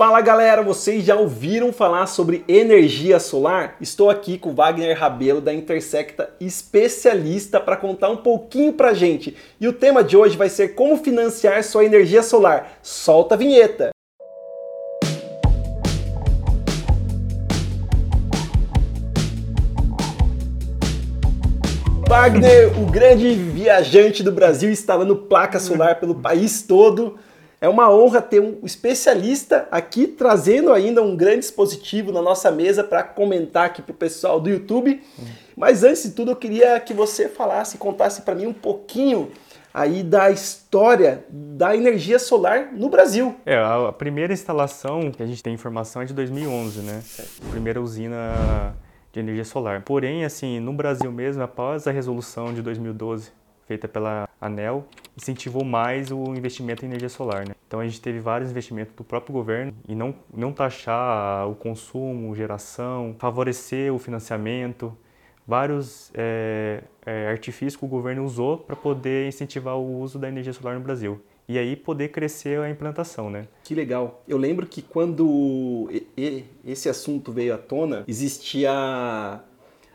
Fala galera, vocês já ouviram falar sobre energia solar? Estou aqui com Wagner Rabelo da Intersecta, especialista para contar um pouquinho pra gente. E o tema de hoje vai ser como financiar sua energia solar. Solta a vinheta! Wagner, o grande viajante do Brasil, instalando placa solar pelo país todo. É uma honra ter um especialista aqui trazendo ainda um grande dispositivo na nossa mesa para comentar aqui para o pessoal do YouTube. Mas antes de tudo, eu queria que você falasse, contasse para mim um pouquinho aí da história da energia solar no Brasil. É, a primeira instalação que a gente tem informação é de 2011, né? A primeira usina de energia solar. Porém, assim, no Brasil mesmo, após a resolução de 2012 feita pela ANEL, incentivou mais o investimento em energia solar. Né? Então a gente teve vários investimentos do próprio governo e não, não taxar o consumo, geração, favorecer o financiamento, vários é, é, artifícios que o governo usou para poder incentivar o uso da energia solar no Brasil. E aí poder crescer a implantação, né? Que legal. Eu lembro que quando esse assunto veio à tona, existia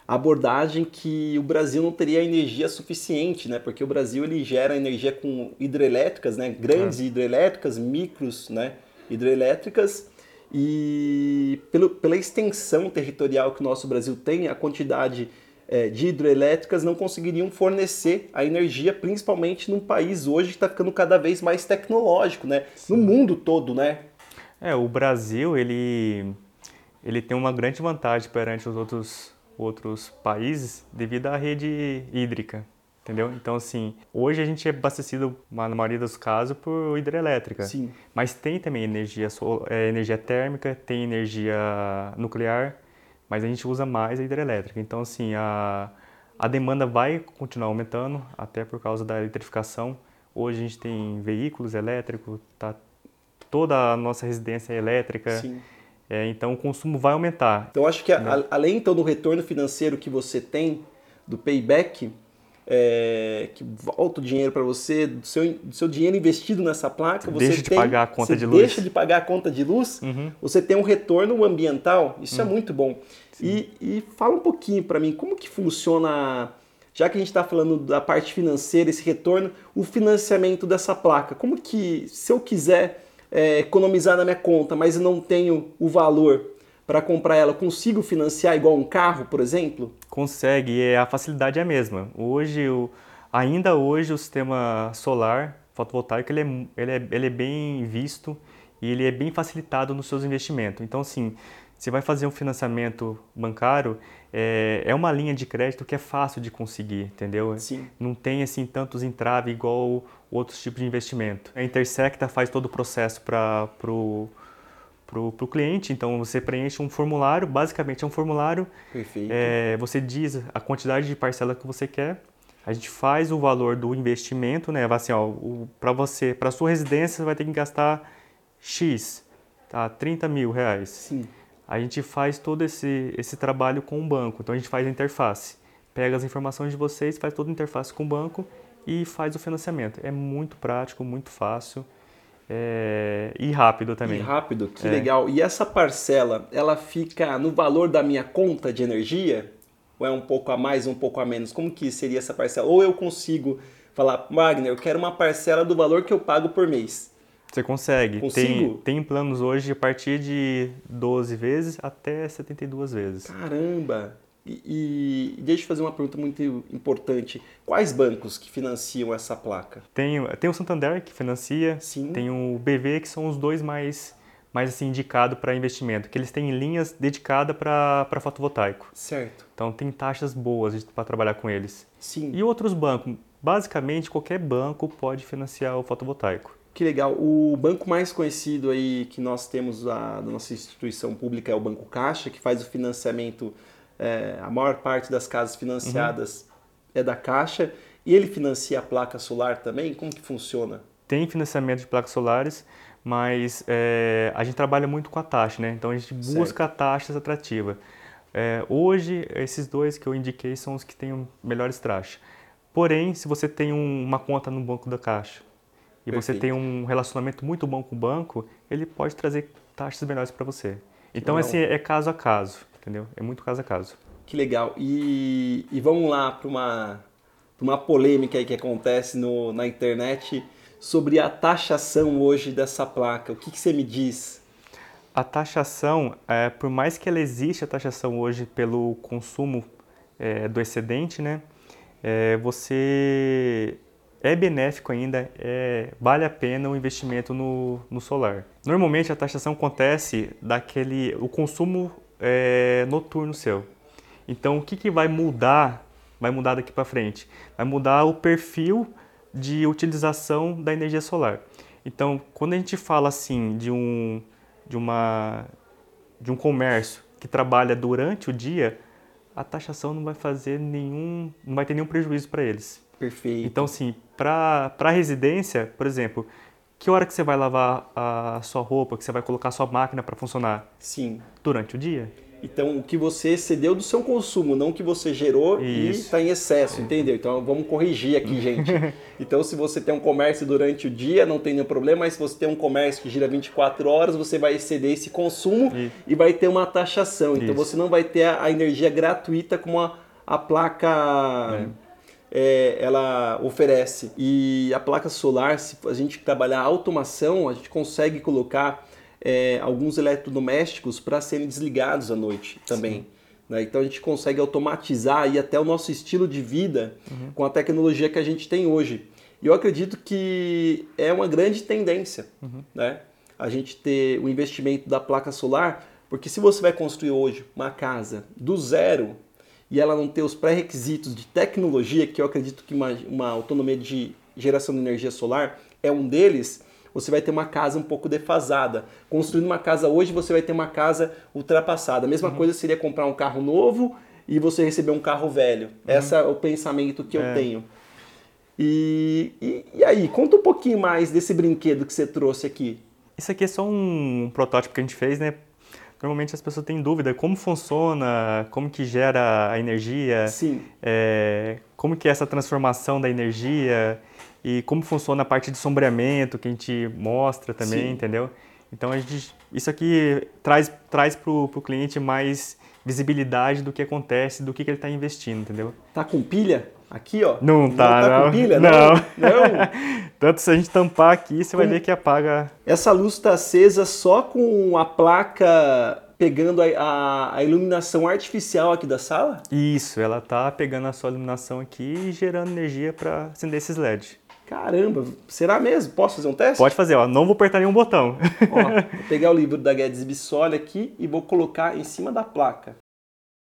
abordagem que o Brasil não teria energia suficiente, né? Porque o Brasil ele gera energia com hidrelétricas, né? Grandes ah. hidrelétricas, micros, né? Hidrelétricas e pelo, pela extensão territorial que o nosso Brasil tem, a quantidade é, de hidrelétricas não conseguiriam fornecer a energia, principalmente num país hoje que está ficando cada vez mais tecnológico, né? Sim. No mundo todo, né? É, o Brasil ele ele tem uma grande vantagem perante os outros outros países devido à rede hídrica, entendeu? Então, assim, hoje a gente é abastecido, na maioria dos casos, por hidrelétrica. Sim. Mas tem também energia, é, energia térmica, tem energia nuclear, mas a gente usa mais a hidrelétrica. Então, assim, a, a demanda vai continuar aumentando, até por causa da eletrificação. Hoje a gente tem veículos elétricos, tá, toda a nossa residência é elétrica. Sim. É, então o consumo vai aumentar. Então acho que a, né? além então do retorno financeiro que você tem do payback, é, que volta o dinheiro para você, do seu, do seu dinheiro investido nessa placa, você, deixa de pagar a conta de luz. deixa de pagar a conta de luz, uhum. você tem um retorno ambiental, isso é uhum. é muito bom. E, e, fala um pouquinho para mim, como que funciona, já que a gente está falando da parte financeira, esse retorno, o financiamento dessa placa. Como que, se eu quiser é, economizar na minha conta, mas não tenho o valor para comprar ela, consigo financiar igual um carro, por exemplo? Consegue, e a facilidade é a mesma. Hoje, o, ainda hoje, o sistema solar fotovoltaico ele é, ele, é, ele é bem visto e ele é bem facilitado nos seus investimentos. Então, assim, você vai fazer um financiamento bancário, é, é uma linha de crédito que é fácil de conseguir, entendeu? Sim. Não tem assim tantos entraves igual outros tipos de investimento. A Intersecta faz todo o processo para o pro, pro cliente, então você preenche um formulário, basicamente é um formulário, Perfeito. É, você diz a quantidade de parcela que você quer, a gente faz o valor do investimento, né? Assim, ó, para você, para sua residência, você vai ter que gastar X, tá? 30 mil reais. Sim a gente faz todo esse, esse trabalho com o banco. Então a gente faz a interface, pega as informações de vocês, faz toda a interface com o banco e faz o financiamento. É muito prático, muito fácil é... e rápido também. E rápido, que é. legal. E essa parcela, ela fica no valor da minha conta de energia? Ou é um pouco a mais, um pouco a menos? Como que seria essa parcela? Ou eu consigo falar, Wagner, eu quero uma parcela do valor que eu pago por mês. Você consegue. Consigo? Tem, tem planos hoje a partir de 12 vezes até 72 vezes. Caramba! E, e, deixa eu fazer uma pergunta muito importante. Quais bancos que financiam essa placa? Tem, tem o Santander que financia, Sim. tem o BV que são os dois mais mais assim indicados para investimento, que eles têm linhas dedicadas para fotovoltaico. Certo. Então tem taxas boas para trabalhar com eles. Sim. E outros bancos, basicamente qualquer banco pode financiar o fotovoltaico. Que legal. O banco mais conhecido aí que nós temos a, da nossa instituição pública é o Banco Caixa, que faz o financiamento, é, a maior parte das casas financiadas uhum. é da Caixa. E ele financia a placa solar também? Como que funciona? Tem financiamento de placas solares, mas é, a gente trabalha muito com a taxa, né? Então a gente busca certo. taxas atrativas. É, hoje, esses dois que eu indiquei são os que têm melhores taxas. Porém, se você tem um, uma conta no banco da Caixa, e Perfeito. você tem um relacionamento muito bom com o banco, ele pode trazer taxas melhores para você. Então, assim, é caso a caso, entendeu? É muito caso a caso. Que legal. E, e vamos lá para uma, uma polêmica aí que acontece no, na internet sobre a taxação hoje dessa placa. O que, que você me diz? A taxação, é, por mais que ela existe, a taxação hoje pelo consumo é, do excedente, né? É, você é benéfico ainda, é, vale a pena o investimento no, no solar. Normalmente a taxação acontece daquele o consumo é, noturno seu. Então o que, que vai mudar? Vai mudar daqui para frente? Vai mudar o perfil de utilização da energia solar. Então quando a gente fala assim de um de uma de um comércio que trabalha durante o dia, a taxação não vai fazer nenhum, não vai ter nenhum prejuízo para eles. Perfeito. Então, sim, para residência, por exemplo, que hora que você vai lavar a sua roupa, que você vai colocar a sua máquina para funcionar? Sim. Durante o dia. Então, o que você excedeu do seu consumo, não o que você gerou Isso. e está em excesso, entendeu? Então, vamos corrigir aqui, gente. então, se você tem um comércio durante o dia, não tem nenhum problema, mas se você tem um comércio que gira 24 horas, você vai exceder esse consumo Isso. e vai ter uma taxação. Então, Isso. você não vai ter a energia gratuita como a, a placa... É é, ela oferece. E a placa solar, se a gente trabalhar automação, a gente consegue colocar é, alguns eletrodomésticos para serem desligados à noite também. Né? Então a gente consegue automatizar aí até o nosso estilo de vida uhum. com a tecnologia que a gente tem hoje. E eu acredito que é uma grande tendência uhum. né? a gente ter o investimento da placa solar, porque se você vai construir hoje uma casa do zero, e ela não ter os pré-requisitos de tecnologia, que eu acredito que uma, uma autonomia de geração de energia solar é um deles, você vai ter uma casa um pouco defasada. Construindo uma casa hoje, você vai ter uma casa ultrapassada. A mesma uhum. coisa seria comprar um carro novo e você receber um carro velho. Uhum. Esse é o pensamento que é. eu tenho. E, e, e, aí, conta um pouquinho mais desse brinquedo que você trouxe aqui. Isso aqui é só um protótipo que a gente fez, né? Normalmente as pessoas têm dúvida como funciona, como que gera a energia, é, como que é essa transformação da energia e como funciona a parte de sombreamento que a gente mostra também, Sim. entendeu? Então a gente, isso aqui traz, traz para o cliente mais visibilidade do que acontece, do que, que ele está investindo, entendeu? Tá com pilha? Aqui, ó. Não, não tá, tá não. com pilha? Não. não. não. Tanto se a gente tampar aqui, você com... vai ver que apaga. Essa luz está acesa só com a placa pegando a, a, a, iluminação artificial aqui da sala? Isso, ela tá pegando a sua iluminação aqui e gerando energia para acender esses LEDs. Caramba, será mesmo? Posso fazer um teste? Pode fazer, ó. Não vou apertar nenhum botão. ó, vou pegar o livro da Guedes Bissoli aqui e vou colocar em cima da placa.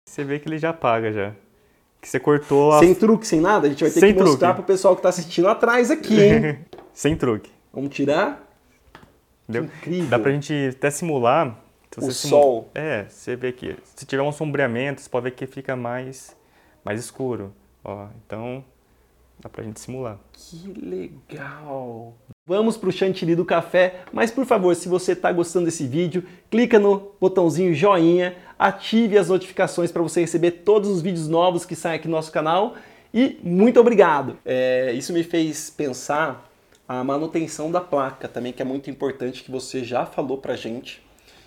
Você vê que ele já apaga já. Que você cortou a... Sem truque, sem nada? A gente vai ter sem que mostrar truque. pro pessoal que tá assistindo atrás aqui, hein? sem truque. Vamos tirar? Entendeu? incrível. Dá pra gente até simular. o sol. É, você vê que se tiver um sombreamento, você pode ver que fica mais, mais escuro. Ó, então Dá pra gente simular. Que legal! Vamos pro chantilly do café, mas por favor, se você está gostando desse vídeo, clica no botãozinho joinha, ative as notificações para você receber todos os vídeos novos que saem aqui no nosso canal e muito obrigado! É, isso me fez pensar a manutenção da placa também, que é muito importante, que você já falou pra gente.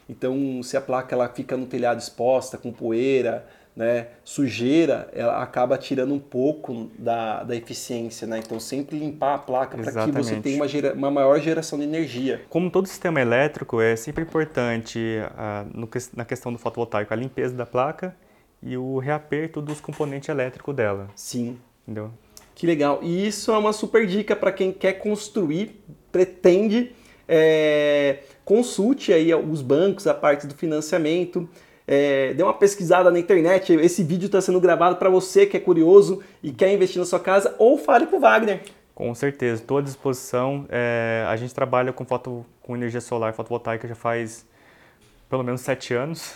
Então, se a placa ela fica no telhado exposta, com poeira, né, sujeira, ela acaba tirando um pouco da, da eficiência, né? Então sempre limpar a placa para que você tenha uma, gera, uma maior geração de energia. Como todo sistema elétrico, é sempre importante uh, no, na questão do fotovoltaico a limpeza da placa e o reaperto dos componentes elétricos dela. Sim. Entendeu? Que legal. E isso é uma super dica para quem quer construir, pretende, é, consulte aí os bancos, a parte do financiamento é, dê uma pesquisada na internet. Esse vídeo está sendo gravado para você que é curioso e quer investir na sua casa, ou fale com o Wagner. Com certeza, estou à disposição. É, a gente trabalha com, foto, com energia solar fotovoltaica já faz pelo menos sete anos.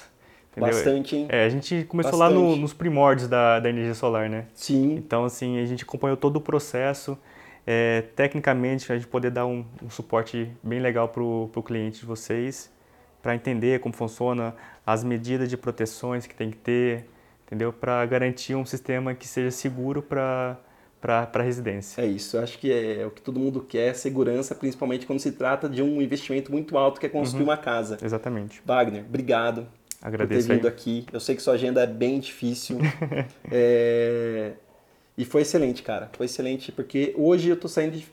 Entendeu? Bastante, hein? É, a gente começou Bastante. lá no, nos primórdios da, da energia solar, né? Sim. Então, assim, a gente acompanhou todo o processo. É, tecnicamente, a gente poder dar um, um suporte bem legal para o cliente de vocês para entender como funciona as medidas de proteções que tem que ter, entendeu? Para garantir um sistema que seja seguro para para a residência. É isso, acho que é, é, o que todo mundo quer, segurança, principalmente quando se trata de um investimento muito alto que é construir uhum. uma casa. Exatamente. Wagner, obrigado Agradeço por ter vindo aí. aqui. Eu sei que sua agenda é bem difícil. é... E foi excelente, cara. Foi excelente, porque hoje eu tô saindo de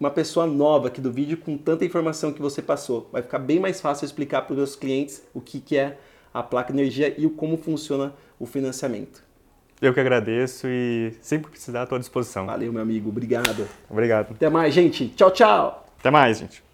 uma pessoa nova aqui do vídeo com tanta informação que você passou. Vai ficar bem mais fácil explicar para os meus clientes o que, que é a placa energia e como funciona o financiamento. Eu que agradeço e sempre precisar à tua disposição. Valeu, meu amigo. Obrigado. Obrigado. Até mais, gente. Tchau, tchau. Até mais, gente.